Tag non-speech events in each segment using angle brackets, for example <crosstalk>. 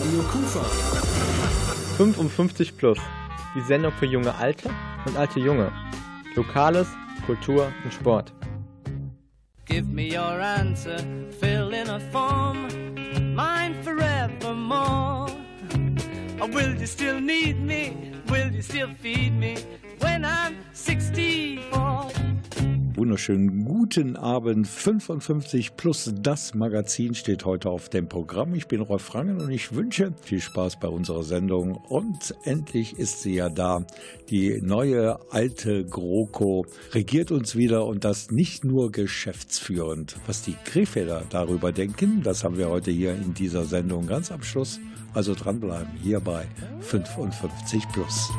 Radio Kufa. 55 plus. Die Sendung für junge Alte und alte Junge. Lokales, Kultur und Sport. Give me your answer, fill in a form, mine forevermore. Or will you still need me? Will you still feed me when I'm 64? Wunderschönen guten Abend. 55 plus das Magazin steht heute auf dem Programm. Ich bin Rolf Frangen und ich wünsche viel Spaß bei unserer Sendung. Und endlich ist sie ja da. Die neue alte GroKo regiert uns wieder und das nicht nur geschäftsführend. Was die Krefelder darüber denken, das haben wir heute hier in dieser Sendung ganz am Schluss. Also dranbleiben hier bei 55 plus.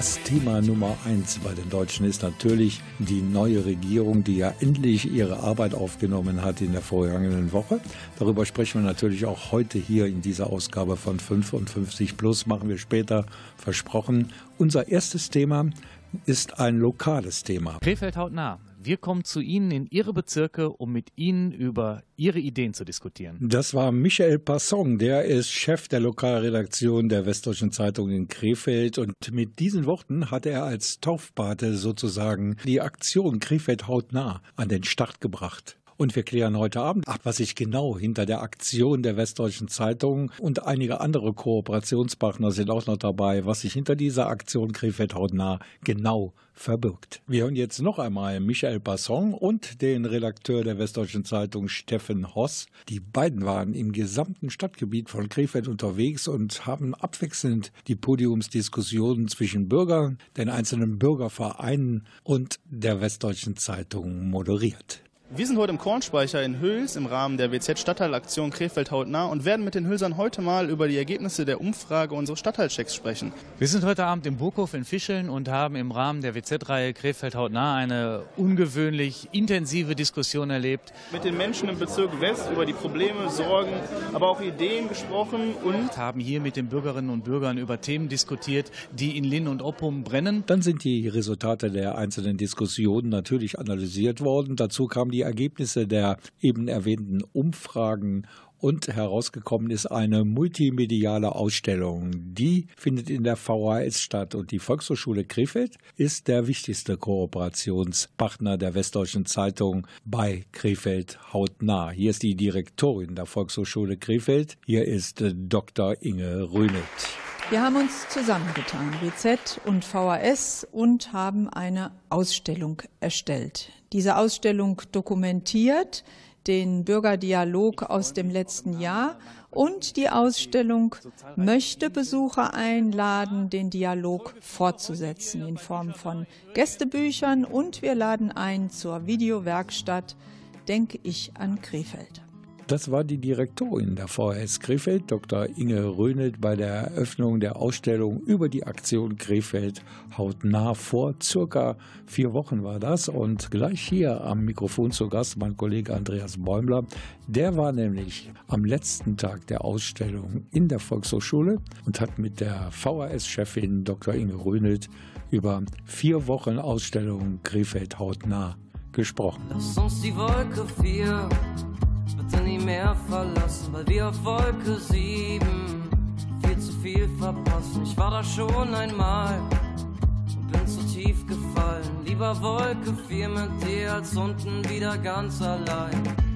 Das Thema Nummer eins bei den Deutschen ist natürlich die neue Regierung, die ja endlich ihre Arbeit aufgenommen hat in der vorgegangenen Woche. Darüber sprechen wir natürlich auch heute hier in dieser Ausgabe von 55 Plus, machen wir später versprochen. Unser erstes Thema ist ein lokales Thema. Krefeld haut nah. Wir kommen zu Ihnen in Ihre Bezirke, um mit Ihnen über Ihre Ideen zu diskutieren. Das war Michael Passon, der ist Chef der Lokalredaktion der Westdeutschen Zeitung in Krefeld. Und mit diesen Worten hat er als Taufpate sozusagen die Aktion Krefeld hautnah an den Start gebracht. Und wir klären heute Abend ab, was sich genau hinter der Aktion der Westdeutschen Zeitung und einige andere Kooperationspartner sind auch noch dabei, was sich hinter dieser Aktion Krefeld hautnah genau verbirgt. Wir hören jetzt noch einmal Michael Basson und den Redakteur der Westdeutschen Zeitung Steffen Hoss. Die beiden waren im gesamten Stadtgebiet von Krefeld unterwegs und haben abwechselnd die Podiumsdiskussionen zwischen Bürgern, den einzelnen Bürgervereinen und der Westdeutschen Zeitung moderiert. Wir sind heute im Kornspeicher in Hüls im Rahmen der WZ-Stadtteilaktion Krefeld hautnah und werden mit den Hülsern heute mal über die Ergebnisse der Umfrage unseres Stadtteilchecks sprechen. Wir sind heute Abend im Burghof in Fischeln und haben im Rahmen der WZ-Reihe Krefeld hautnah eine ungewöhnlich intensive Diskussion erlebt. Mit den Menschen im Bezirk West über die Probleme, Sorgen, aber auch Ideen gesprochen und haben hier mit den Bürgerinnen und Bürgern über Themen diskutiert, die in Linn und Oppum brennen. Dann sind die Resultate der einzelnen Diskussionen natürlich analysiert worden. Dazu kamen die die Ergebnisse der eben erwähnten Umfragen und herausgekommen ist eine multimediale Ausstellung. Die findet in der VHS statt und die Volkshochschule Krefeld ist der wichtigste Kooperationspartner der Westdeutschen Zeitung bei Krefeld hautnah. Hier ist die Direktorin der Volkshochschule Krefeld. Hier ist Dr. Inge Rönet. Wir haben uns zusammengetan, WZ und VHS, und haben eine Ausstellung erstellt. Diese Ausstellung dokumentiert den Bürgerdialog aus dem letzten Jahr und die Ausstellung möchte Besucher einladen, den Dialog fortzusetzen in Form von Gästebüchern und wir laden ein zur Videowerkstatt Denke ich an Krefeld. Das war die Direktorin der VHS Krefeld, Dr. Inge Röhnelt, bei der Eröffnung der Ausstellung über die Aktion Krefeld hautnah. Vor circa vier Wochen war das. Und gleich hier am Mikrofon zu Gast mein Kollege Andreas Bäumler. Der war nämlich am letzten Tag der Ausstellung in der Volkshochschule und hat mit der VHS-Chefin Dr. Inge Röhnelt über vier Wochen Ausstellung Krefeld hautnah gesprochen. Lass uns die Wolke 4 bitte nie mehr verlassen, weil wir auf Wolke 7 viel zu viel verpassen. Ich war da schon einmal und bin zu tief gefallen. Lieber Wolke 4 mit dir als unten wieder ganz allein.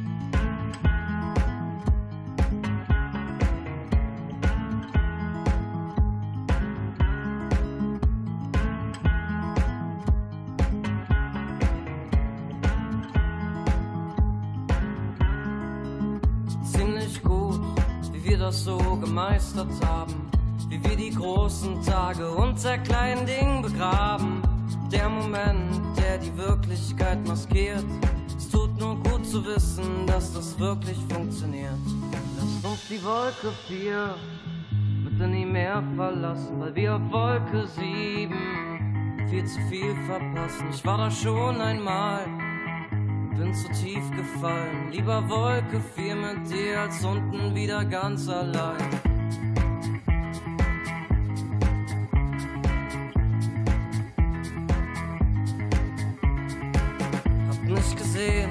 So gemeistert haben, wie wir die großen Tage unter kleinen Dingen begraben. Der Moment, der die Wirklichkeit maskiert. Es tut nur gut zu wissen, dass das wirklich funktioniert. Lasst uns die Wolke 4 bitte nie mehr verlassen, weil wir auf Wolke 7 viel zu viel verpassen. Ich war da schon einmal bin zu tief gefallen. Lieber Wolke 4 mit dir als unten wieder ganz allein. Hab nicht gesehen,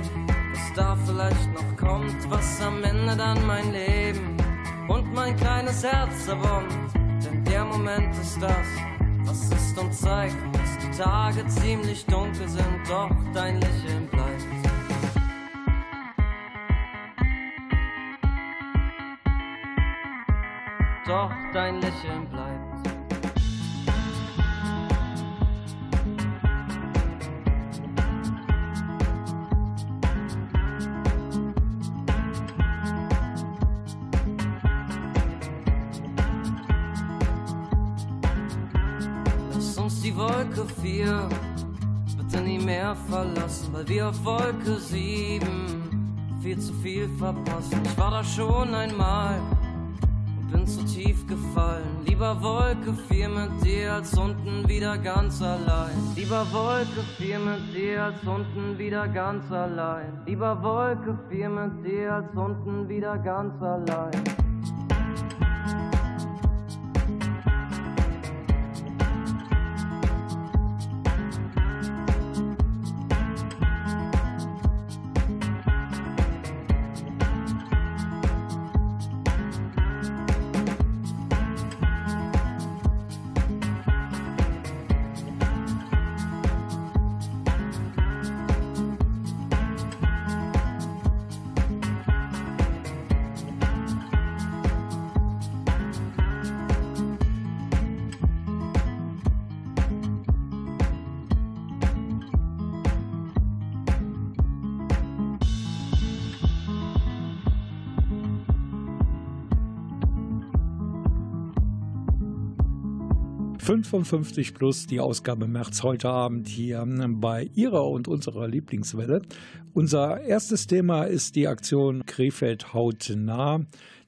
was da vielleicht noch kommt, was am Ende dann mein Leben und mein kleines Herz zerbombt. Denn der Moment ist das, was ist und zeigt, dass die Tage ziemlich dunkel sind, doch dein Lächeln 4 bitte nie mehr verlassen, weil wir auf Wolke 7 viel zu viel verpassen. Ich war da schon einmal bin zu tief gefallen. Lieber Wolke 4 mit dir als unten wieder ganz allein. Lieber Wolke 4 mit dir als unten wieder ganz allein. Lieber Wolke 4 mit dir als unten wieder ganz allein. 55 plus die Ausgabe März heute Abend hier bei Ihrer und unserer Lieblingswelle. Unser erstes Thema ist die Aktion Krefeld hautnah.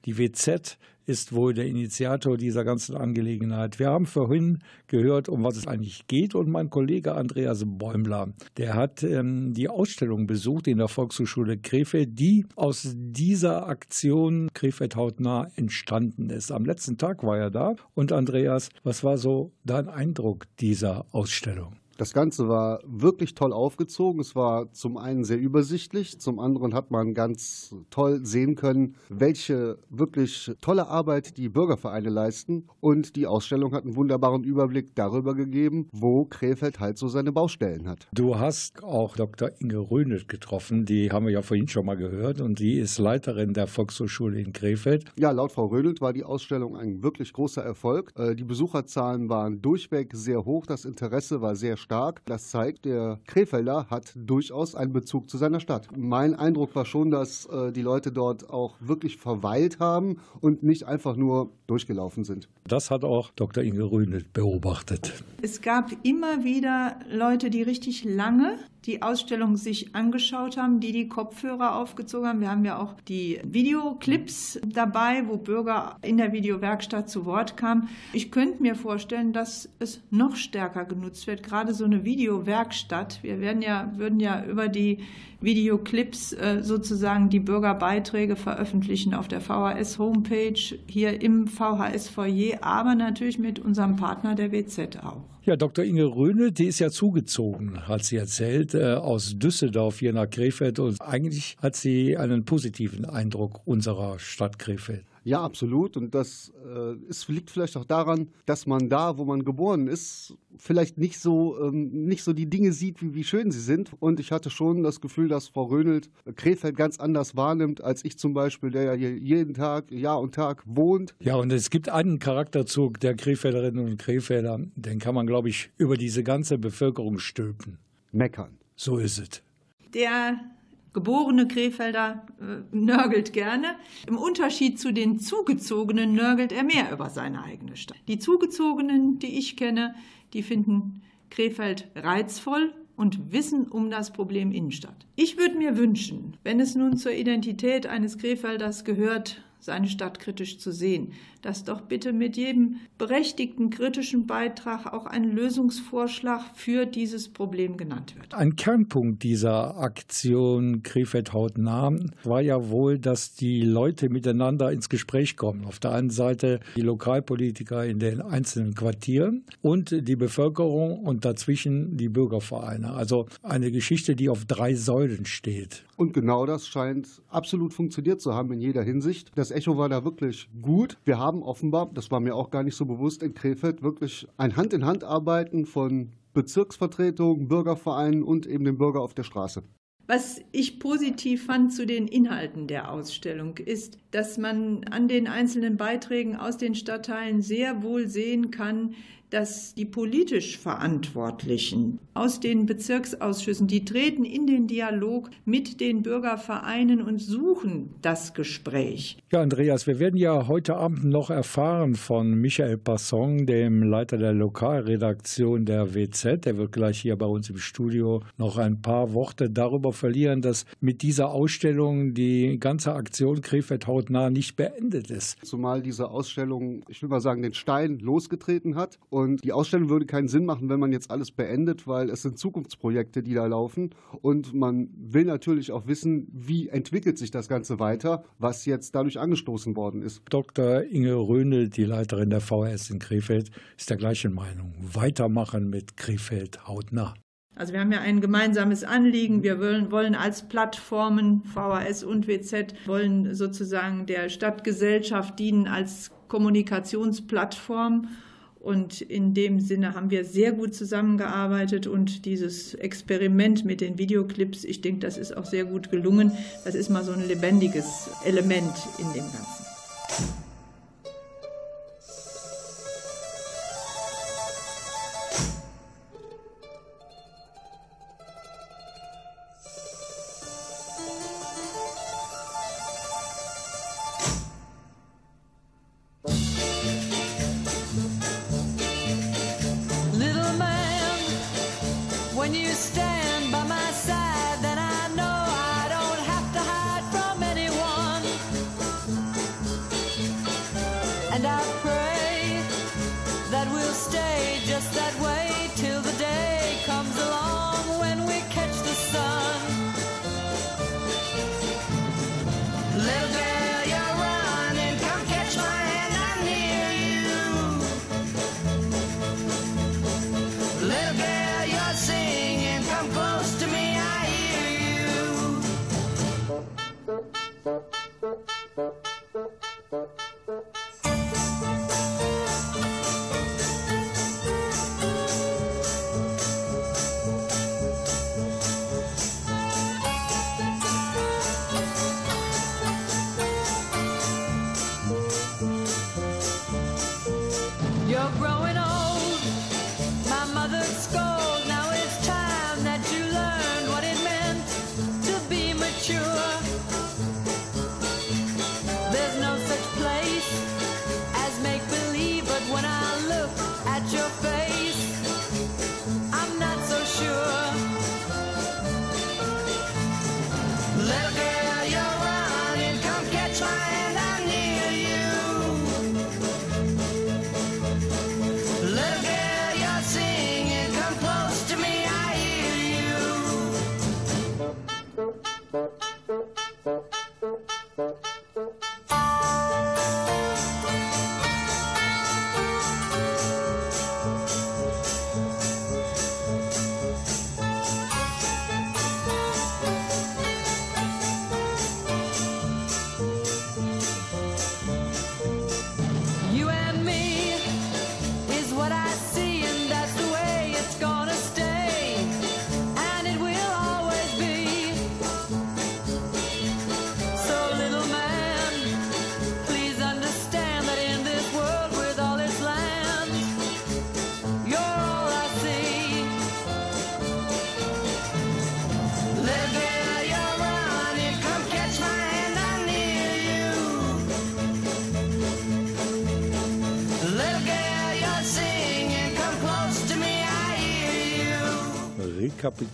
Die WZ ist wohl der Initiator dieser ganzen Angelegenheit. Wir haben vorhin gehört, um was es eigentlich geht und mein Kollege Andreas Bäumler, der hat ähm, die Ausstellung besucht in der Volkshochschule Krefeld, die aus dieser Aktion Krefeld hautnah entstanden ist. Am letzten Tag war er da und Andreas, was war so dein Eindruck dieser Ausstellung? Das Ganze war wirklich toll aufgezogen. Es war zum einen sehr übersichtlich, zum anderen hat man ganz toll sehen können, welche wirklich tolle Arbeit die Bürgervereine leisten. Und die Ausstellung hat einen wunderbaren Überblick darüber gegeben, wo Krefeld halt so seine Baustellen hat. Du hast auch Dr. Inge Röhnelt getroffen, die haben wir ja vorhin schon mal gehört und die ist Leiterin der Volkshochschule in Krefeld. Ja, laut Frau Röhnelt war die Ausstellung ein wirklich großer Erfolg. Äh, die Besucherzahlen waren durchweg sehr hoch, das Interesse war sehr stark. Das zeigt, der Krefelder hat durchaus einen Bezug zu seiner Stadt. Mein Eindruck war schon, dass äh, die Leute dort auch wirklich verweilt haben und nicht einfach nur durchgelaufen sind. Das hat auch Dr. Inge Rühne beobachtet. Es gab immer wieder Leute, die richtig lange die Ausstellung sich angeschaut haben, die die Kopfhörer aufgezogen haben. Wir haben ja auch die Videoclips dabei, wo Bürger in der Videowerkstatt zu Wort kamen. Ich könnte mir vorstellen, dass es noch stärker genutzt wird, gerade so eine Videowerkstatt. Wir werden ja, würden ja über die Videoclips äh, sozusagen die Bürgerbeiträge veröffentlichen auf der VHS-Homepage, hier im VHS-Foyer, aber natürlich mit unserem Partner der WZ auch. Ja, Dr. Inge Röhne, die ist ja zugezogen, hat sie erzählt, äh, aus Düsseldorf hier nach Krefeld und eigentlich hat sie einen positiven Eindruck unserer Stadt Krefeld. Ja, absolut. Und das äh, ist, liegt vielleicht auch daran, dass man da, wo man geboren ist, vielleicht nicht so, ähm, nicht so die Dinge sieht, wie, wie schön sie sind. Und ich hatte schon das Gefühl, dass Frau Röhnelt Krefeld ganz anders wahrnimmt, als ich zum Beispiel, der ja hier jeden Tag, Jahr und Tag wohnt. Ja, und es gibt einen Charakterzug der Krefelderinnen und Krefelder, den kann man, glaube ich, über diese ganze Bevölkerung stülpen. Meckern. So ist es. Der geborene Krefelder äh, nörgelt gerne. Im Unterschied zu den Zugezogenen nörgelt er mehr über seine eigene Stadt. Die Zugezogenen, die ich kenne, die finden Krefeld reizvoll und wissen um das Problem Innenstadt. Ich würde mir wünschen, wenn es nun zur Identität eines Krefelders gehört, seine Stadt kritisch zu sehen, dass doch bitte mit jedem berechtigten kritischen Beitrag auch ein Lösungsvorschlag für dieses Problem genannt wird. Ein Kernpunkt dieser Aktion Krefeld hautnah war ja wohl, dass die Leute miteinander ins Gespräch kommen. Auf der einen Seite die Lokalpolitiker in den einzelnen Quartieren und die Bevölkerung und dazwischen die Bürgervereine. Also eine Geschichte, die auf drei Säulen steht. Und genau das scheint absolut funktioniert zu haben in jeder Hinsicht. Das Echo war da wirklich gut. Wir haben offenbar, das war mir auch gar nicht so bewusst, in Krefeld wirklich ein Hand-in-Hand-Arbeiten von Bezirksvertretungen, Bürgervereinen und eben dem Bürger auf der Straße. Was ich positiv fand zu den Inhalten der Ausstellung ist, dass man an den einzelnen Beiträgen aus den Stadtteilen sehr wohl sehen kann, dass die politisch Verantwortlichen aus den Bezirksausschüssen, die treten in den Dialog mit den Bürgervereinen und suchen das Gespräch. Ja, Andreas, wir werden ja heute Abend noch erfahren von Michael Passon, dem Leiter der Lokalredaktion der WZ. Der wird gleich hier bei uns im Studio noch ein paar Worte darüber verlieren, dass mit dieser Ausstellung die ganze Aktion Krefeld hautnah nicht beendet ist. Zumal diese Ausstellung, ich will mal sagen, den Stein losgetreten hat und die Ausstellung würde keinen Sinn machen, wenn man jetzt alles beendet, weil es sind Zukunftsprojekte, die da laufen. Und man will natürlich auch wissen, wie entwickelt sich das Ganze weiter, was jetzt dadurch angestoßen worden ist. Dr. Inge Röhnel, die Leiterin der VHS in Krefeld, ist der gleichen Meinung. Weitermachen mit Krefeld hautnah. Also wir haben ja ein gemeinsames Anliegen. Wir wollen, wollen, als Plattformen, VHS und WZ, wollen sozusagen der Stadtgesellschaft dienen als Kommunikationsplattform. Und in dem Sinne haben wir sehr gut zusammengearbeitet und dieses Experiment mit den Videoclips, ich denke, das ist auch sehr gut gelungen. Das ist mal so ein lebendiges Element in dem Ganzen.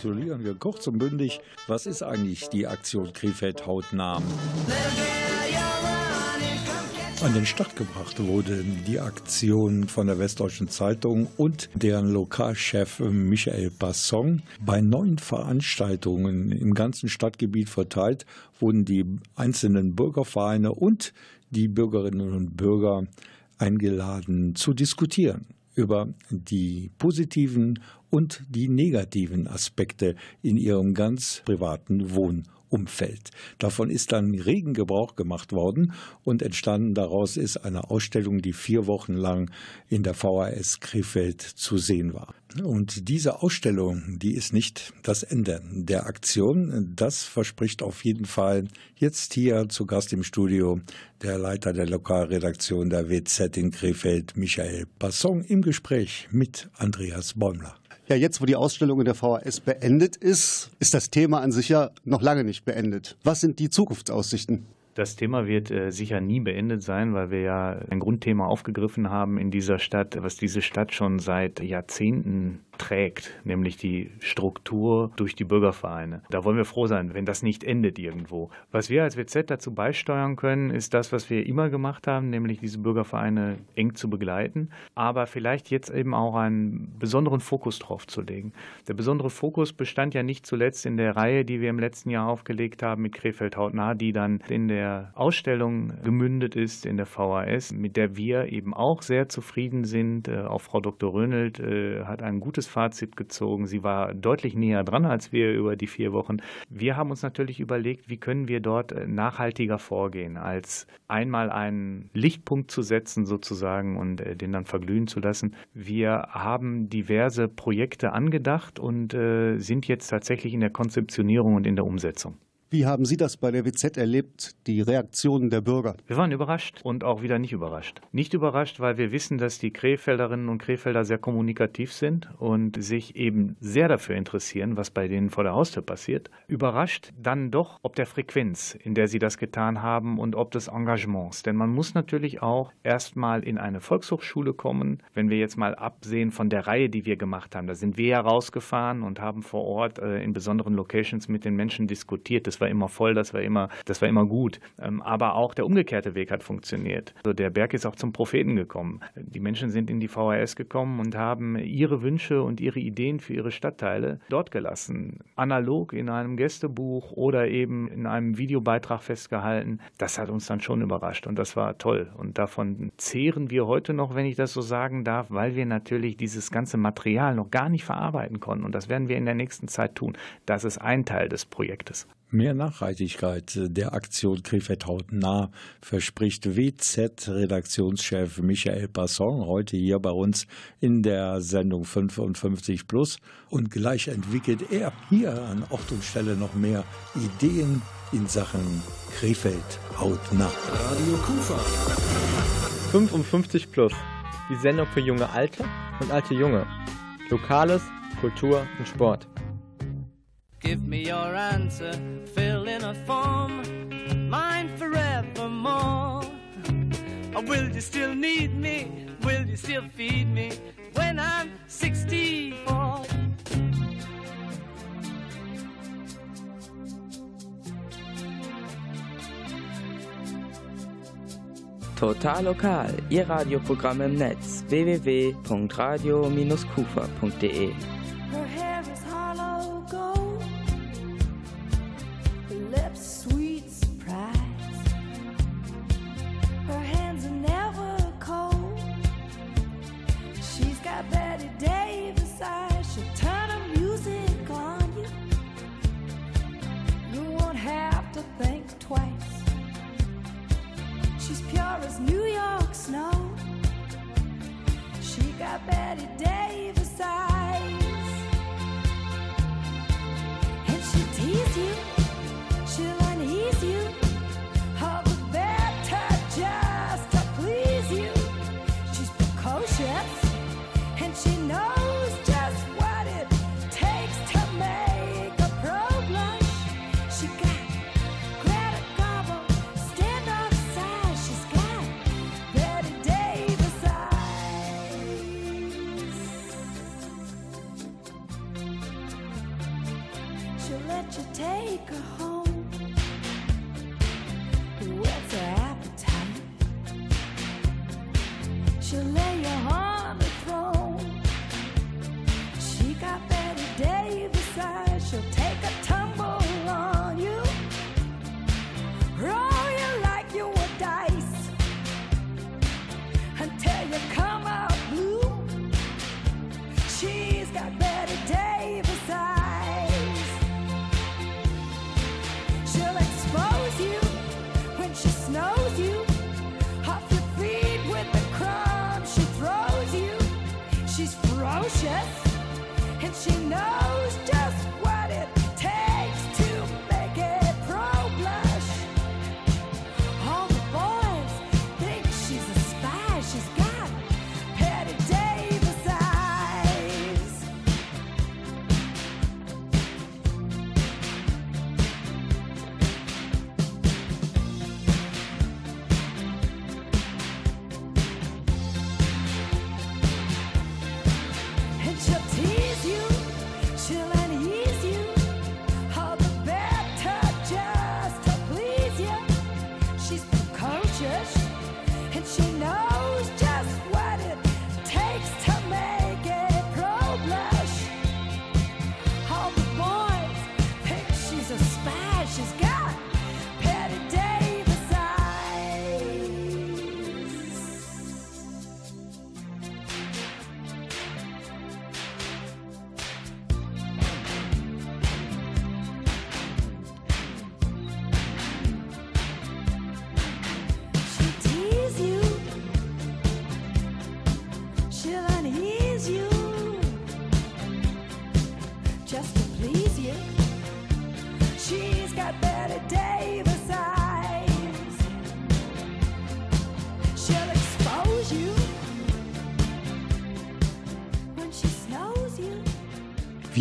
Rekapitulieren wir kurz und bündig, was ist eigentlich die Aktion Krefeld hautnah? An den Start gebracht wurde die Aktion von der Westdeutschen Zeitung und deren Lokalchef Michael Basson. Bei neun Veranstaltungen im ganzen Stadtgebiet verteilt wurden die einzelnen Bürgervereine und die Bürgerinnen und Bürger eingeladen zu diskutieren über die positiven und die negativen Aspekte in ihrem ganz privaten Wohn- Umfeld. Davon ist dann regen Gebrauch gemacht worden und entstanden daraus ist eine Ausstellung, die vier Wochen lang in der VHS Krefeld zu sehen war. Und diese Ausstellung, die ist nicht das Ende der Aktion. Das verspricht auf jeden Fall jetzt hier zu Gast im Studio der Leiter der Lokalredaktion der WZ in Krefeld, Michael Basson, im Gespräch mit Andreas Bäumler. Ja, jetzt, wo die Ausstellung in der VHS beendet ist, ist das Thema an sich ja noch lange nicht beendet. Was sind die Zukunftsaussichten? Das Thema wird äh, sicher nie beendet sein, weil wir ja ein Grundthema aufgegriffen haben in dieser Stadt, was diese Stadt schon seit Jahrzehnten trägt, nämlich die Struktur durch die Bürgervereine. Da wollen wir froh sein, wenn das nicht endet irgendwo. Was wir als WZ dazu beisteuern können, ist das, was wir immer gemacht haben, nämlich diese Bürgervereine eng zu begleiten, aber vielleicht jetzt eben auch einen besonderen Fokus drauf zu legen. Der besondere Fokus bestand ja nicht zuletzt in der Reihe, die wir im letzten Jahr aufgelegt haben mit Krefeld hautnah, die dann in der Ausstellung gemündet ist in der VHS, mit der wir eben auch sehr zufrieden sind. Äh, auch Frau Dr. Rönelt äh, hat ein gutes Fazit gezogen. Sie war deutlich näher dran als wir über die vier Wochen. Wir haben uns natürlich überlegt, wie können wir dort äh, nachhaltiger vorgehen, als einmal einen Lichtpunkt zu setzen sozusagen und äh, den dann verglühen zu lassen. Wir haben diverse Projekte angedacht und äh, sind jetzt tatsächlich in der Konzeptionierung und in der Umsetzung. Wie haben Sie das bei der WZ erlebt, die Reaktionen der Bürger? Wir waren überrascht und auch wieder nicht überrascht. Nicht überrascht, weil wir wissen, dass die Krefelderinnen und Krefelder sehr kommunikativ sind und sich eben sehr dafür interessieren, was bei denen vor der Haustür passiert. Überrascht dann doch ob der Frequenz, in der sie das getan haben und ob des Engagements. Denn man muss natürlich auch erstmal in eine Volkshochschule kommen. Wenn wir jetzt mal absehen von der Reihe, die wir gemacht haben, da sind wir ja rausgefahren und haben vor Ort äh, in besonderen Locations mit den Menschen diskutiert. Das war immer voll, das war immer, das war immer gut. Ähm, aber auch der umgekehrte Weg hat funktioniert. Also der Berg ist auch zum Propheten gekommen. Die Menschen sind in die VHS gekommen und haben ihre Wünsche und ihre Ideen für ihre Stadtteile dort gelassen. Analog in einem Gästebuch oder eben in einem Videobeitrag festgehalten. Das hat uns dann schon überrascht und das war toll. Und davon zehren wir heute noch, wenn ich das so sagen darf, weil wir natürlich dieses ganze Material noch gar nicht verarbeiten konnten. Und das werden wir in der nächsten Zeit tun. Das ist ein Teil des Projektes. Mehr Nachhaltigkeit der Aktion Krefeld hautnah verspricht WZ-Redaktionschef Michael Passon heute hier bei uns in der Sendung 55 Plus. Und gleich entwickelt er hier an Ort und Stelle noch mehr Ideen in Sachen Krefeld hautnah. Radio Kufa. 55 Plus. Die Sendung für junge Alte und alte Junge. Lokales, Kultur und Sport. Give me your answer, fill in a form, mine forevermore. Or will you still need me? Will you still feed me when I'm 64? Total lokal, Ihr Radioprogramm im Netz www.radio-kufa.de. and she knows just what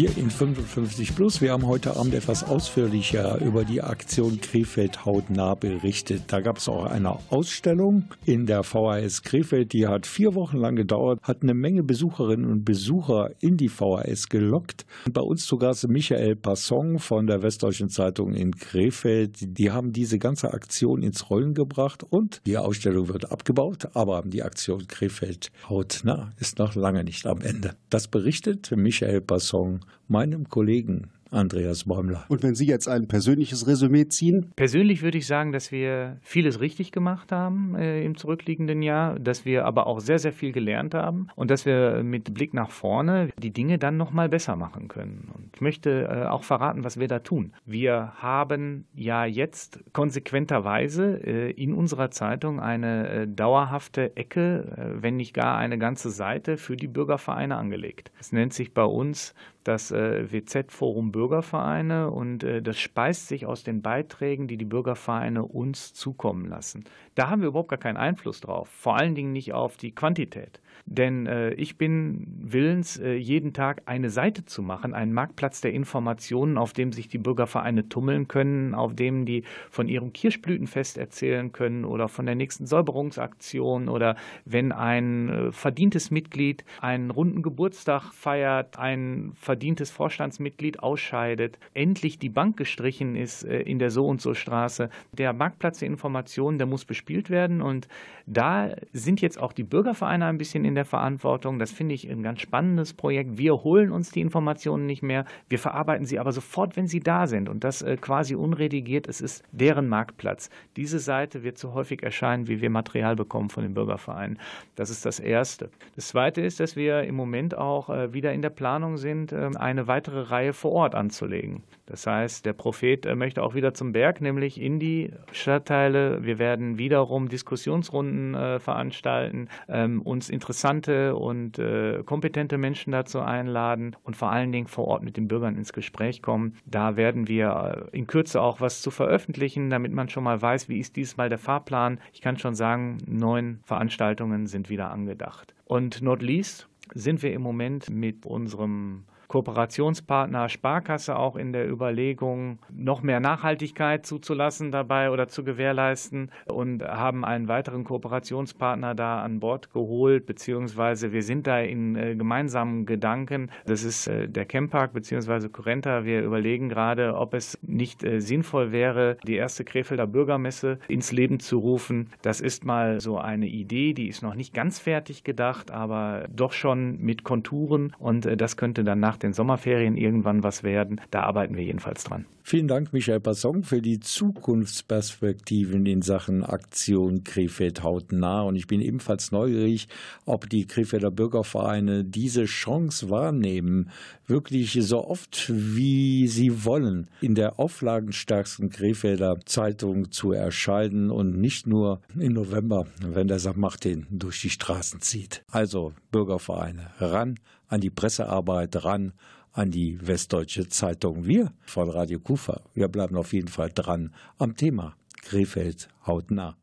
Wir in 55 Plus, wir haben heute Abend etwas ausführlicher über die Aktion Krefeld hautnah berichtet. Da gab es auch eine Ausstellung in der VHS Krefeld, die hat vier Wochen lang gedauert, hat eine Menge Besucherinnen und Besucher in die VHS gelockt. Und bei uns zu Gast Michael Passon von der Westdeutschen Zeitung in Krefeld. Die haben diese ganze Aktion ins Rollen gebracht und die Ausstellung wird abgebaut, aber die Aktion Krefeld hautnah ist noch lange nicht am Ende. Das berichtet Michael Passon meinem Kollegen Andreas Bäumler. Und wenn Sie jetzt ein persönliches Resümee ziehen? Persönlich würde ich sagen, dass wir vieles richtig gemacht haben äh, im zurückliegenden Jahr, dass wir aber auch sehr, sehr viel gelernt haben und dass wir mit Blick nach vorne die Dinge dann nochmal besser machen können. Und ich möchte äh, auch verraten, was wir da tun. Wir haben ja jetzt konsequenterweise äh, in unserer Zeitung eine äh, dauerhafte Ecke, äh, wenn nicht gar eine ganze Seite für die Bürgervereine angelegt. Es nennt sich bei uns das äh, WZ-Forum Bürgervereine und äh, das speist sich aus den Beiträgen, die die Bürgervereine uns zukommen lassen. Da haben wir überhaupt gar keinen Einfluss drauf, vor allen Dingen nicht auf die Quantität. Denn äh, ich bin willens, äh, jeden Tag eine Seite zu machen, einen Marktplatz der Informationen, auf dem sich die Bürgervereine tummeln können, auf dem die von ihrem Kirschblütenfest erzählen können oder von der nächsten Säuberungsaktion oder wenn ein äh, verdientes Mitglied einen runden Geburtstag feiert, ein verdientes Vorstandsmitglied ausscheidet, endlich die Bank gestrichen ist äh, in der so und so Straße. Der Marktplatz der Informationen, der muss bespielt werden und da sind jetzt auch die Bürgervereine ein bisschen in der Verantwortung. Das finde ich ein ganz spannendes Projekt. Wir holen uns die Informationen nicht mehr, wir verarbeiten sie aber sofort, wenn sie da sind und das äh, quasi unredigiert. Es ist deren Marktplatz. Diese Seite wird so häufig erscheinen, wie wir Material bekommen von den Bürgervereinen. Das ist das Erste. Das Zweite ist, dass wir im Moment auch äh, wieder in der Planung sind, äh, eine weitere Reihe vor Ort anzulegen. Das heißt, der Prophet äh, möchte auch wieder zum Berg, nämlich in die Stadtteile. Wir werden wiederum Diskussionsrunden äh, veranstalten, ähm, uns interessante und äh, kompetente Menschen dazu einladen und vor allen Dingen vor Ort mit den Bürgern ins Gespräch kommen. Da werden wir äh, in Kürze auch was zu veröffentlichen, damit man schon mal weiß, wie ist diesmal der Fahrplan. Ich kann schon sagen, neun Veranstaltungen sind wieder angedacht. Und not least sind wir im Moment mit unserem Kooperationspartner Sparkasse auch in der Überlegung, noch mehr Nachhaltigkeit zuzulassen dabei oder zu gewährleisten und haben einen weiteren Kooperationspartner da an Bord geholt, beziehungsweise wir sind da in äh, gemeinsamen Gedanken. Das ist äh, der Camppark beziehungsweise Currenta. Wir überlegen gerade, ob es nicht äh, sinnvoll wäre, die erste Krefelder Bürgermesse ins Leben zu rufen. Das ist mal so eine Idee, die ist noch nicht ganz fertig gedacht, aber doch schon mit Konturen und äh, das könnte dann nach den Sommerferien irgendwann was werden. Da arbeiten wir jedenfalls dran. Vielen Dank, Michael Passon, für die Zukunftsperspektiven in Sachen Aktion Krefeld hautnah. Und ich bin ebenfalls neugierig, ob die Krefelder Bürgervereine diese Chance wahrnehmen, wirklich so oft wie sie wollen, in der auflagenstärksten Krefelder Zeitung zu erscheinen und nicht nur im November, wenn der St. Martin durch die Straßen zieht. Also Bürgervereine ran an die Pressearbeit, ran an die Westdeutsche Zeitung. Wir von Radio Kufa, wir bleiben auf jeden Fall dran am Thema Krefeld hautnah.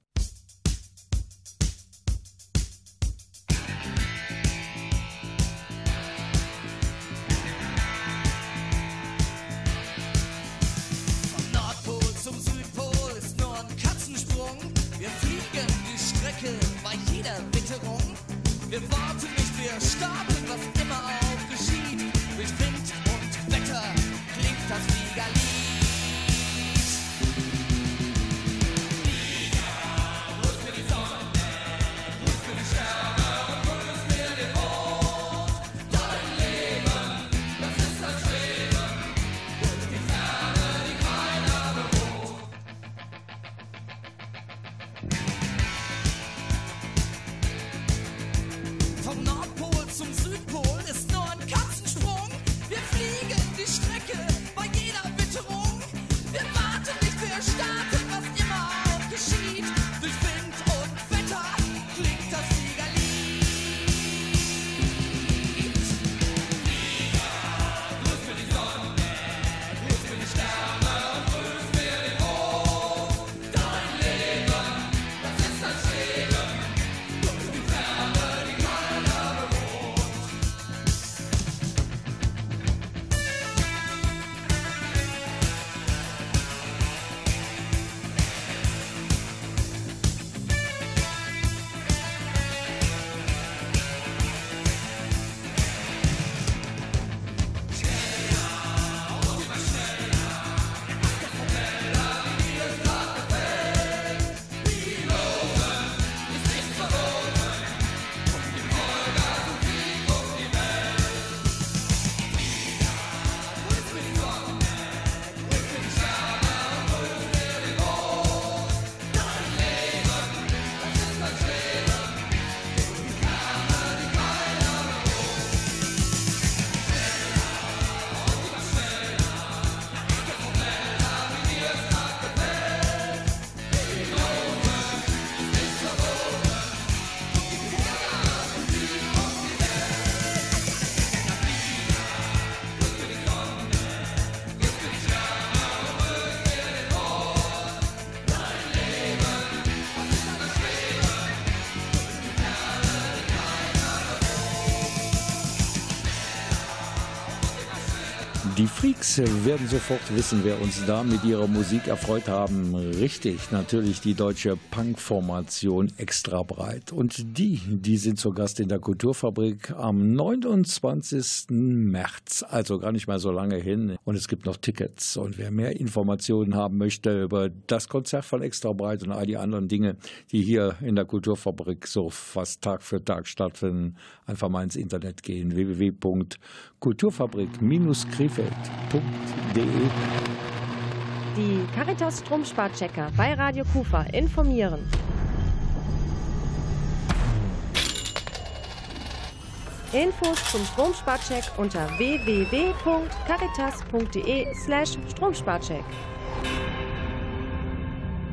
Freaks werden sofort wissen, wer uns da mit ihrer Musik erfreut haben. Richtig, natürlich die deutsche Punk-Formation Extra Breit. Und die, die sind zu Gast in der Kulturfabrik am 29. März, also gar nicht mal so lange hin. Und es gibt noch Tickets. Und wer mehr Informationen haben möchte über das Konzert von Extra Breit und all die anderen Dinge, die hier in der Kulturfabrik so fast Tag für Tag stattfinden, einfach mal ins Internet gehen. www.kulturfabrik-krefeld www.ccc.de. Die Caritas Stromsparchecker bei Radio Kufa informieren. Infos zum Stromsparcheck unter www.caritas.de/slash Stromsparcheck.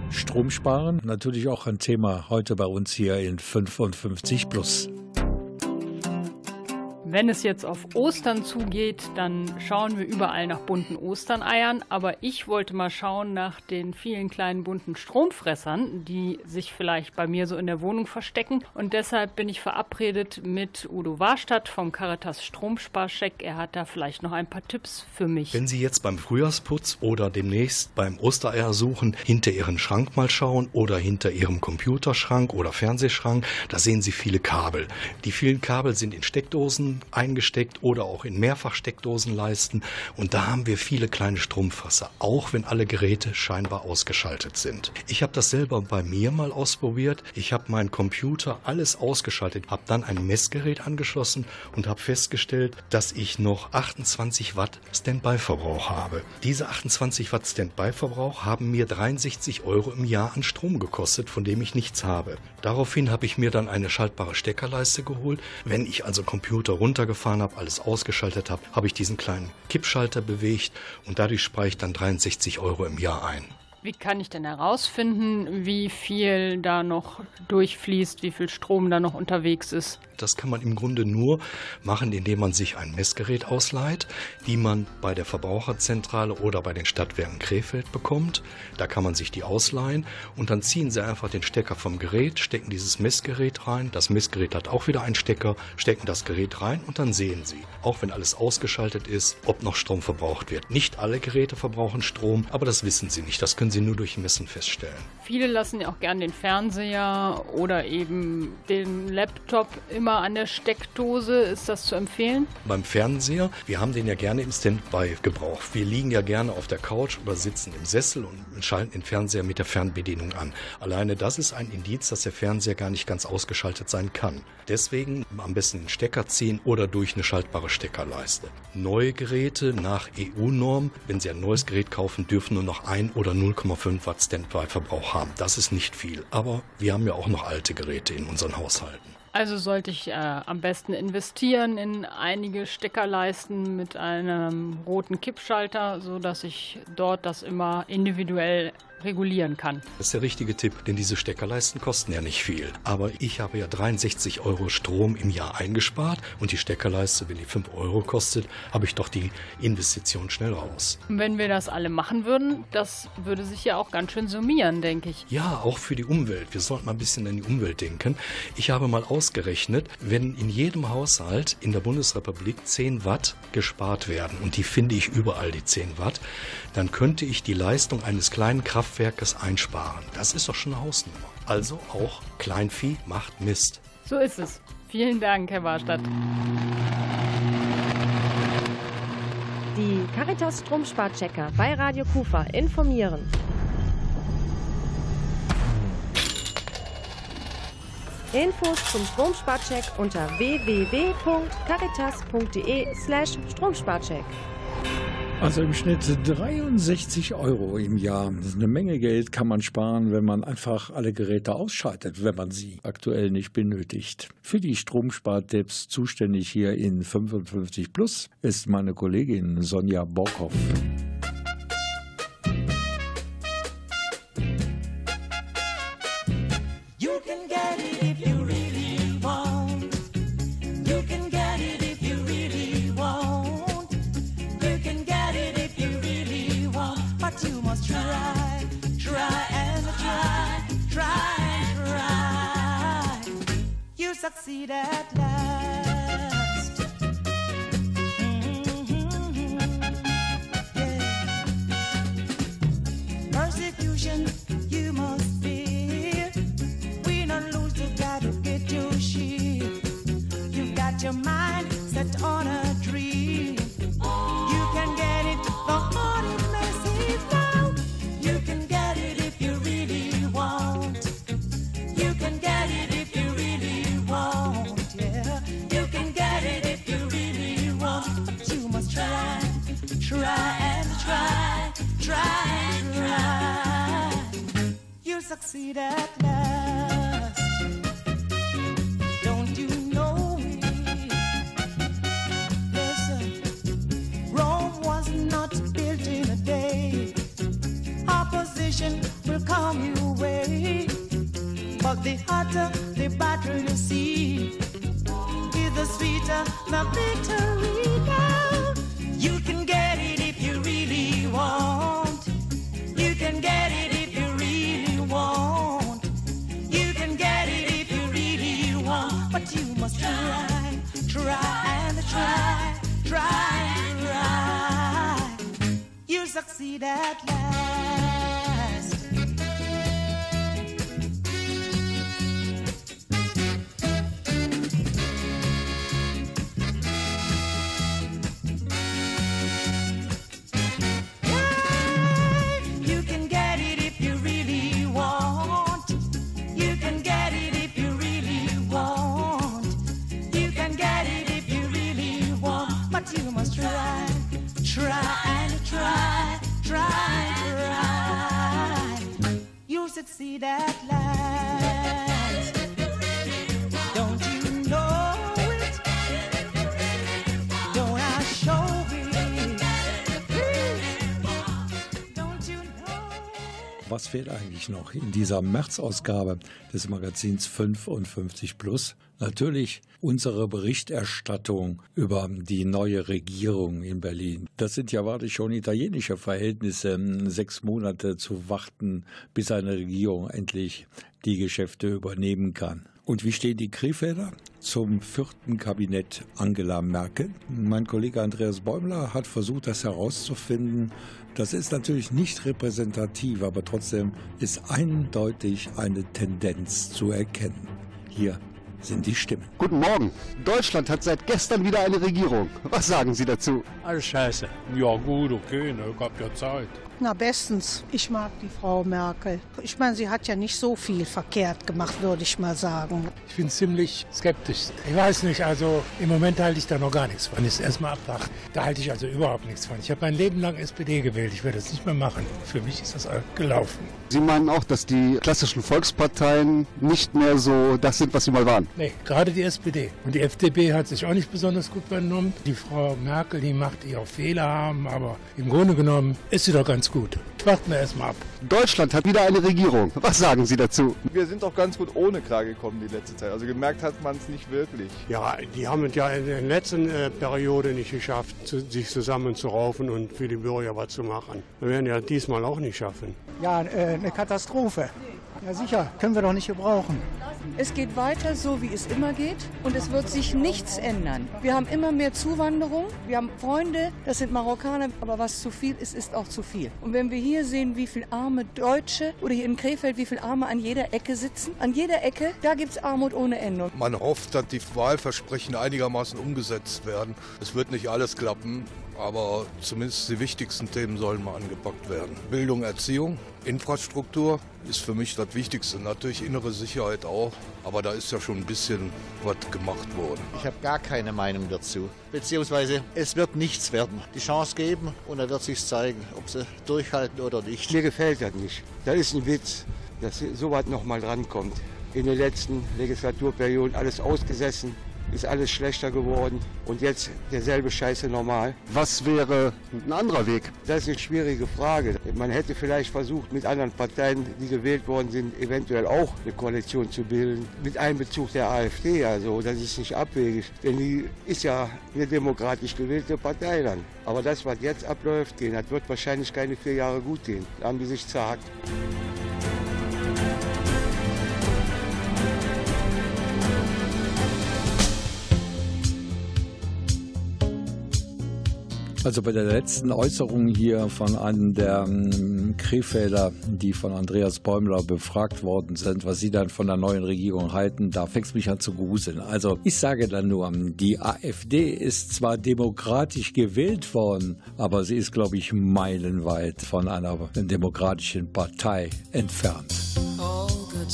Stromsparen, natürlich auch ein Thema heute bei uns hier in 55 Plus. Wenn es jetzt auf Ostern zugeht, dann schauen wir überall nach bunten Osterneiern. Aber ich wollte mal schauen nach den vielen kleinen bunten Stromfressern, die sich vielleicht bei mir so in der Wohnung verstecken. Und deshalb bin ich verabredet mit Udo Warstadt vom Caritas Stromsparcheck. Er hat da vielleicht noch ein paar Tipps für mich. Wenn Sie jetzt beim Frühjahrsputz oder demnächst beim Ostereier suchen, hinter Ihren Schrank mal schauen oder hinter Ihrem Computerschrank oder Fernsehschrank, da sehen Sie viele Kabel. Die vielen Kabel sind in Steckdosen eingesteckt oder auch in Mehrfachsteckdosenleisten. Und da haben wir viele kleine Stromfasser, auch wenn alle Geräte scheinbar ausgeschaltet sind. Ich habe das selber bei mir mal ausprobiert. Ich habe meinen Computer alles ausgeschaltet, habe dann ein Messgerät angeschlossen und habe festgestellt, dass ich noch 28 Watt Standby-Verbrauch habe. Diese 28 Watt Standby-Verbrauch haben mir 63 Euro im Jahr an Strom gekostet, von dem ich nichts habe. Daraufhin habe ich mir dann eine schaltbare Steckerleiste geholt. Wenn ich also Computer runtergefahren habe, alles ausgeschaltet habe, habe ich diesen kleinen Kippschalter bewegt und dadurch spare ich dann 63 Euro im Jahr ein. Wie kann ich denn herausfinden, wie viel da noch durchfließt, wie viel Strom da noch unterwegs ist? Das kann man im Grunde nur machen, indem man sich ein Messgerät ausleiht, die man bei der Verbraucherzentrale oder bei den Stadtwerken Krefeld bekommt. Da kann man sich die ausleihen und dann ziehen Sie einfach den Stecker vom Gerät, stecken dieses Messgerät rein. Das Messgerät hat auch wieder einen Stecker, stecken das Gerät rein und dann sehen Sie, auch wenn alles ausgeschaltet ist, ob noch Strom verbraucht wird. Nicht alle Geräte verbrauchen Strom, aber das wissen Sie nicht. Das können Sie nur durch Messen feststellen. Viele lassen ja auch gern den Fernseher oder eben den Laptop immer an der Steckdose. Ist das zu empfehlen? Beim Fernseher, wir haben den ja gerne im Standby-Gebrauch. Wir liegen ja gerne auf der Couch oder sitzen im Sessel und schalten den Fernseher mit der Fernbedienung an. Alleine das ist ein Indiz, dass der Fernseher gar nicht ganz ausgeschaltet sein kann. Deswegen am besten den Stecker ziehen oder durch eine schaltbare Steckerleiste. Neue Geräte nach EU-Norm, wenn Sie ein neues Gerät kaufen, dürfen nur noch 1 oder 0,5 Watt Standby-Verbrauch haben. Das ist nicht viel, aber wir haben ja auch noch alte Geräte in unseren Haushalten. Also sollte ich äh, am besten investieren in einige Steckerleisten mit einem roten Kippschalter, sodass ich dort das immer individuell regulieren kann. Das ist der richtige Tipp, denn diese Steckerleisten kosten ja nicht viel. Aber ich habe ja 63 Euro Strom im Jahr eingespart und die Steckerleiste, wenn die 5 Euro kostet, habe ich doch die Investition schnell raus. Wenn wir das alle machen würden, das würde sich ja auch ganz schön summieren, denke ich. Ja, auch für die Umwelt. Wir sollten mal ein bisschen an die Umwelt denken. Ich habe mal ausgerechnet, wenn in jedem Haushalt in der Bundesrepublik 10 Watt gespart werden, und die finde ich überall, die 10 Watt, dann könnte ich die Leistung eines kleinen Kraftwerkes einsparen. Das ist doch schon eine Hausnummer. Also auch Kleinvieh macht Mist. So ist es. Vielen Dank, Herr Warstadt. Die Caritas Stromsparchecker bei Radio Kufa informieren. Infos zum Stromsparcheck unter www.caritas.de/slash Stromsparcheck. Also im Schnitt 63 Euro im Jahr. Das ist eine Menge Geld kann man sparen, wenn man einfach alle Geräte ausschaltet, wenn man sie aktuell nicht benötigt. Für die Stromspartipps zuständig hier in 55 Plus ist meine Kollegin Sonja Borkhoff. Succeed at last. Succeed at last. that light. Was fehlt eigentlich noch in dieser März-Ausgabe des Magazins 55 Plus? Natürlich unsere Berichterstattung über die neue Regierung in Berlin. Das sind ja warte schon italienische Verhältnisse, sechs Monate zu warten, bis eine Regierung endlich die Geschäfte übernehmen kann. Und wie stehen die Krefelder zum vierten Kabinett Angela Merkel? Mein Kollege Andreas Bäumler hat versucht, das herauszufinden. Das ist natürlich nicht repräsentativ, aber trotzdem ist eindeutig eine Tendenz zu erkennen. Hier sind die Stimmen. Guten Morgen. Deutschland hat seit gestern wieder eine Regierung. Was sagen Sie dazu? Alles scheiße. Ja gut, okay, ne, gab ja Zeit. Na bestens. Ich mag die Frau Merkel. Ich meine, sie hat ja nicht so viel verkehrt gemacht, würde ich mal sagen. Ich bin ziemlich skeptisch. Ich weiß nicht, also im Moment halte ich da noch gar nichts von. Ist erstmal abwarten. Da halte ich also überhaupt nichts von. Ich habe mein Leben lang SPD gewählt. Ich werde das nicht mehr machen. Für mich ist das gelaufen. Sie meinen auch, dass die klassischen Volksparteien nicht mehr so das sind, was sie mal waren? Nee, gerade die SPD. Und die FDP hat sich auch nicht besonders gut benommen. Die Frau Merkel, die macht ihre Fehler haben, aber im Grunde genommen ist sie doch ganz gut. Warten wir erstmal ab. Deutschland hat wieder eine Regierung. Was sagen Sie dazu? Wir sind doch ganz gut ohne klargekommen die letzte Zeit. Also gemerkt hat man es nicht wirklich. Ja, die haben es ja in der letzten äh, Periode nicht geschafft, zu, sich zusammenzuraufen und für die Bürger was zu machen. Wir werden ja diesmal auch nicht schaffen. Ja, äh, eine Katastrophe. Ja sicher, können wir doch nicht gebrauchen. Es geht weiter so, wie es immer geht und es wird sich nichts ändern. Wir haben immer mehr Zuwanderung, wir haben Freunde, das sind Marokkaner, aber was zu viel ist, ist auch zu viel. Und wenn wir hier sehen, wie viele arme Deutsche oder hier in Krefeld, wie viele Arme an jeder Ecke sitzen, an jeder Ecke, da gibt es Armut ohne Ende. Man hofft, dass die Wahlversprechen einigermaßen umgesetzt werden. Es wird nicht alles klappen, aber zumindest die wichtigsten Themen sollen mal angepackt werden. Bildung, Erziehung, Infrastruktur ist für mich das Wichtigste. Natürlich innere Sicherheit auch, aber da ist ja schon ein bisschen was gemacht worden. Ich habe gar keine Meinung dazu. Beziehungsweise es wird nichts werden. Die Chance geben und dann wird sich zeigen, ob sie durchhalten oder nicht. Mir gefällt das nicht. Das ist ein Witz, dass so weit noch mal drankommt. In den letzten Legislaturperioden alles ausgesessen, ist alles schlechter geworden und jetzt derselbe Scheiße normal. Was wäre ein anderer Weg? Das ist eine schwierige Frage. Man hätte vielleicht versucht, mit anderen Parteien, die gewählt worden sind, eventuell auch eine Koalition zu bilden, mit Einbezug der AfD. Also das ist nicht abwegig, denn die ist ja eine demokratisch gewählte Partei dann. Aber das, was jetzt abläuft, das wird wahrscheinlich keine vier Jahre gut gehen. Da haben die sich zerhackt. Also bei der letzten Äußerung hier von einem der ähm, Krefelder, die von Andreas Bäumler befragt worden sind, was sie dann von der neuen Regierung halten, da fängt es mich an zu gruseln. Also ich sage dann nur, die AfD ist zwar demokratisch gewählt worden, aber sie ist, glaube ich, meilenweit von einer demokratischen Partei entfernt. All good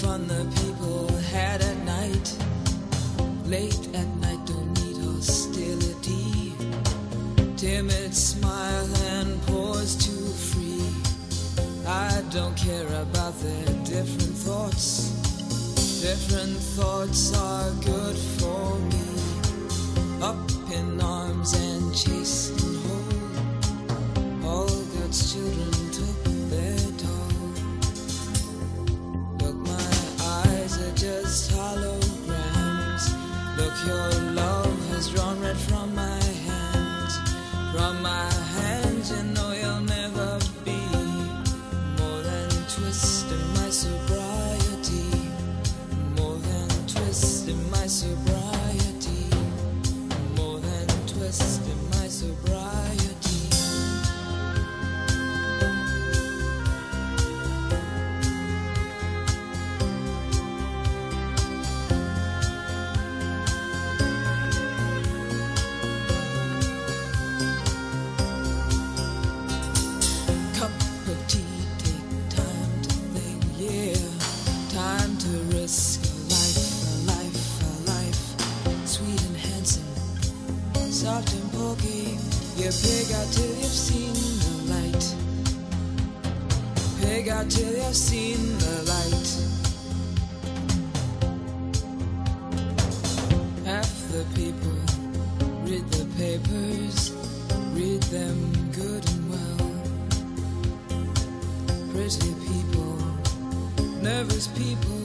fun the people had at night. Late at night, don't need hostility. Timid smile and pause too free. I don't care about their different thoughts. Different thoughts are good for me. Papers, read them good and well. Pretty people, nervous people,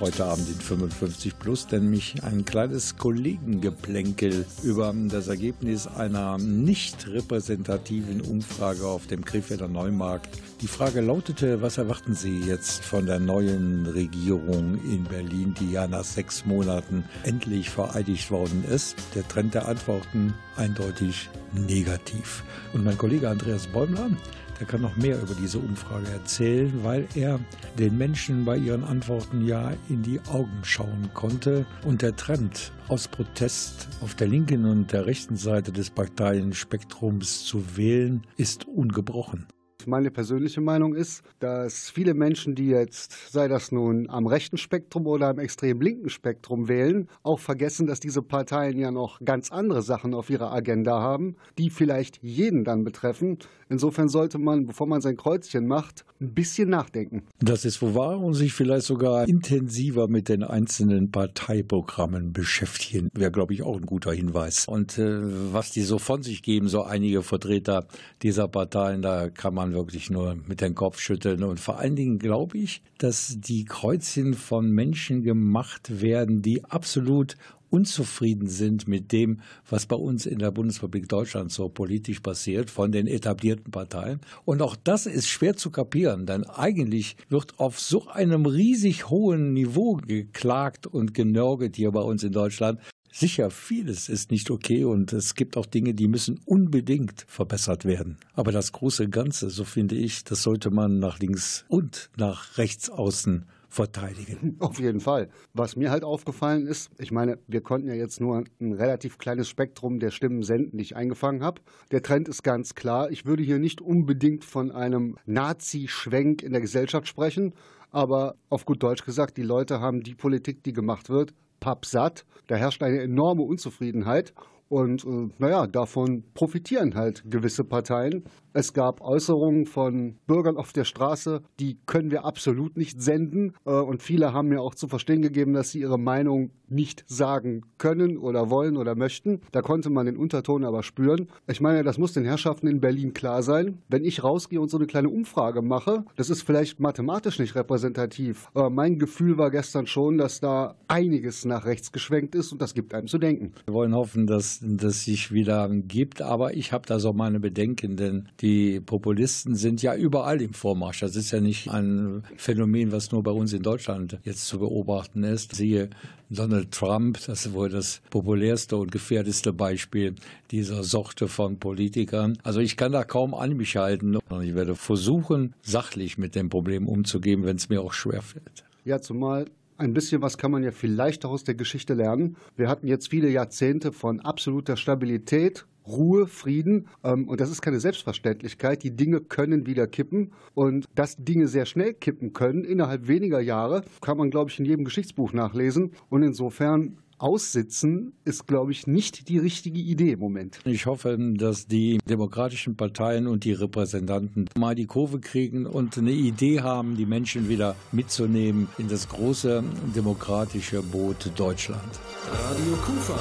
Heute Abend in 55 Plus, nämlich ein kleines Kollegengeplänkel über das Ergebnis einer nicht repräsentativen Umfrage auf dem Krefelder Neumarkt. Die Frage lautete, was erwarten Sie jetzt von der neuen Regierung in Berlin, die ja nach sechs Monaten endlich vereidigt worden ist? Der Trend der Antworten eindeutig negativ. Und mein Kollege Andreas Bäumler, der kann noch mehr über diese Umfrage erzählen, weil er den Menschen bei ihren Antworten ja in die Augen schauen konnte. Und der Trend aus Protest auf der linken und der rechten Seite des Parteienspektrums zu wählen, ist ungebrochen. Meine persönliche Meinung ist, dass viele Menschen, die jetzt, sei das nun am rechten Spektrum oder am extrem linken Spektrum wählen, auch vergessen, dass diese Parteien ja noch ganz andere Sachen auf ihrer Agenda haben, die vielleicht jeden dann betreffen. Insofern sollte man, bevor man sein Kreuzchen macht, ein bisschen nachdenken. Das ist wohl wahr und sich vielleicht sogar intensiver mit den einzelnen Parteiprogrammen beschäftigen, wäre, glaube ich, auch ein guter Hinweis. Und äh, was die so von sich geben, so einige Vertreter dieser Parteien, da kann man wirklich nur mit dem Kopf schütteln. Und vor allen Dingen glaube ich, dass die Kreuzchen von Menschen gemacht werden, die absolut unzufrieden sind mit dem, was bei uns in der Bundesrepublik Deutschland so politisch passiert von den etablierten Parteien. Und auch das ist schwer zu kapieren, denn eigentlich wird auf so einem riesig hohen Niveau geklagt und genörgelt hier bei uns in Deutschland. Sicher, vieles ist nicht okay und es gibt auch Dinge, die müssen unbedingt verbessert werden. Aber das große Ganze, so finde ich, das sollte man nach links und nach rechts außen verteidigen. <laughs> Auf jeden Fall. Was mir halt aufgefallen ist, ich meine, wir konnten ja jetzt nur ein relativ kleines Spektrum der Stimmen senden, die ich eingefangen habe. Der Trend ist ganz klar. Ich würde hier nicht unbedingt von einem Nazi-Schwenk in der Gesellschaft sprechen, aber auf gut Deutsch gesagt, die Leute haben die Politik, die gemacht wird, pappsatt. Da herrscht eine enorme Unzufriedenheit. Und äh, naja, davon profitieren halt gewisse Parteien. Es gab Äußerungen von Bürgern auf der Straße, die können wir absolut nicht senden. Äh, und viele haben mir auch zu verstehen gegeben, dass sie ihre Meinung nicht sagen können oder wollen oder möchten. Da konnte man den Unterton aber spüren. Ich meine, das muss den Herrschaften in Berlin klar sein. Wenn ich rausgehe und so eine kleine Umfrage mache, das ist vielleicht mathematisch nicht repräsentativ. Aber mein Gefühl war gestern schon, dass da einiges nach rechts geschwenkt ist und das gibt einem zu denken. Wir wollen hoffen, dass das sich wieder gibt, aber ich habe da so meine Bedenken, denn die Populisten sind ja überall im Vormarsch. Das ist ja nicht ein Phänomen, was nur bei uns in Deutschland jetzt zu beobachten ist. Siehe Donald Trump, das ist wohl das populärste und gefährdeste Beispiel dieser Sorte von Politikern. Also ich kann da kaum an mich halten ich werde versuchen, sachlich mit dem Problem umzugehen, wenn es mir auch schwerfällt. Ja, zumal ein bisschen was kann man ja vielleicht auch aus der Geschichte lernen. Wir hatten jetzt viele Jahrzehnte von absoluter Stabilität, Ruhe, Frieden. Ähm, und das ist keine Selbstverständlichkeit. Die Dinge können wieder kippen. Und dass Dinge sehr schnell kippen können, innerhalb weniger Jahre, kann man, glaube ich, in jedem Geschichtsbuch nachlesen. Und insofern Aussitzen ist, glaube ich, nicht die richtige Idee im Moment. Ich hoffe, dass die demokratischen Parteien und die Repräsentanten mal die Kurve kriegen und eine Idee haben, die Menschen wieder mitzunehmen in das große demokratische Boot Deutschland. Radio Kufa.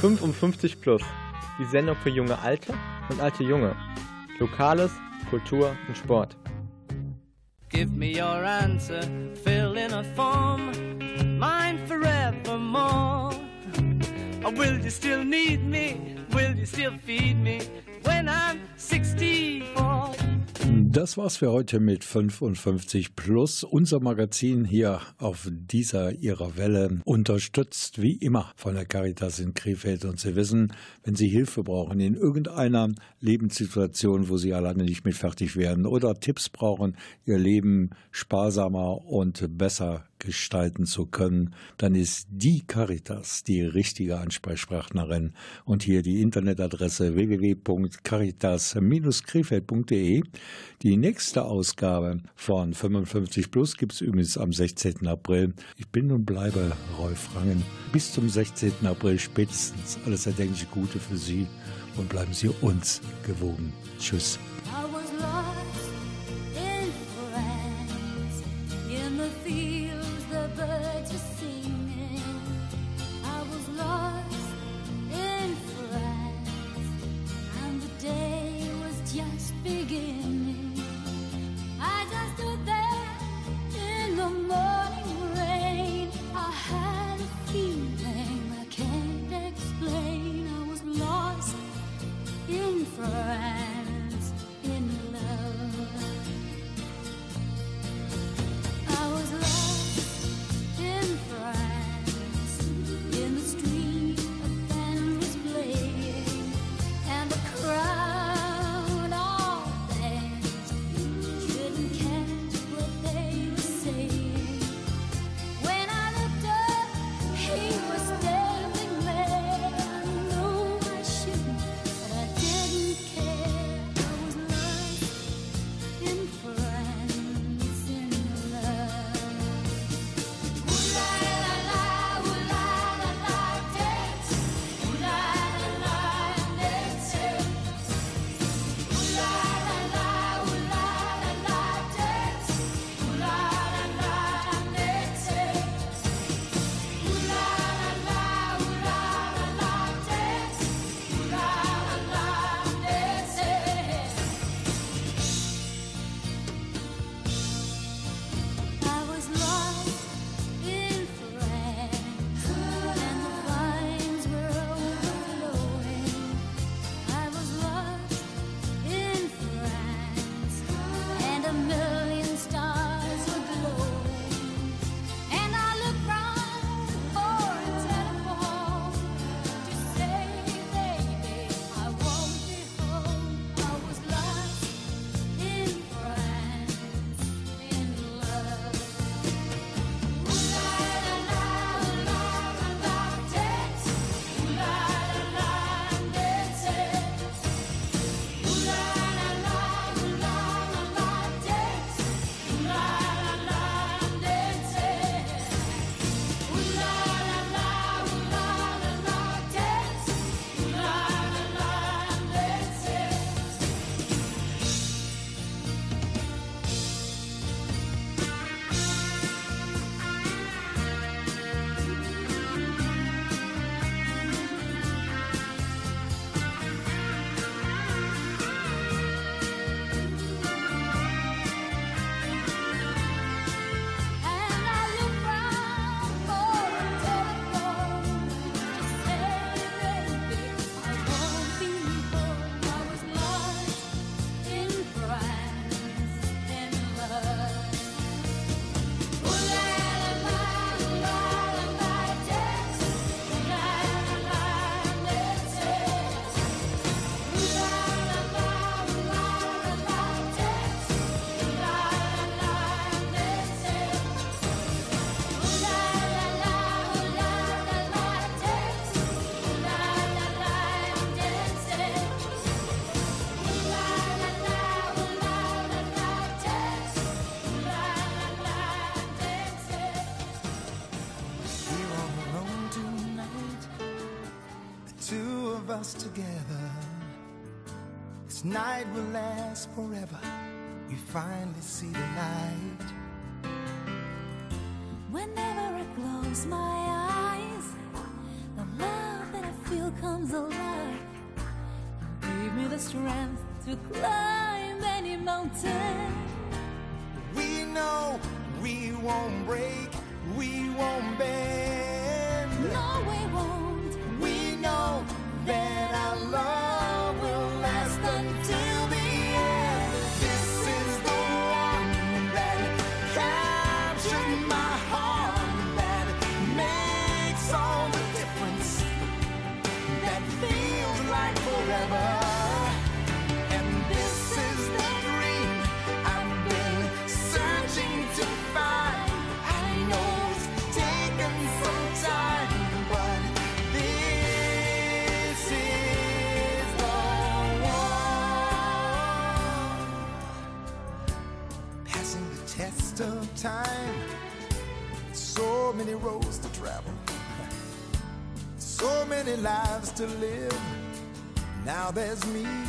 55 plus. Die Sendung für junge Alte und alte Junge. Lokales, Kultur und Sport. Give me your answer, fill in a form, mine forevermore. Or will you still need me? Will you still feed me when I'm 64? Das war's für heute mit 55 Plus. Unser Magazin hier auf dieser ihrer Welle unterstützt wie immer von der Caritas in Krefeld. Und Sie wissen, wenn Sie Hilfe brauchen in irgendeiner Lebenssituation, wo Sie alleine nicht mit fertig werden oder Tipps brauchen, Ihr Leben sparsamer und besser gestalten zu können, dann ist die Caritas die richtige Ansprechpartnerin. Und hier die Internetadresse www.caritas-krefeld.de. nächste Ausgabe von 55 Plus gibt es übrigens am 16. April. Ich bin und bleibe Rolf Rangen. Bis zum 16. April spätestens alles erdenkliche Gute für Sie und bleiben Sie uns gewogen. Tschüss. This night will last forever. We finally see the light. Whenever I close my eyes, the love that I feel comes alive. Give me the strength to climb any mountain. We know we won't break, we won't bend. to live. Now there's me.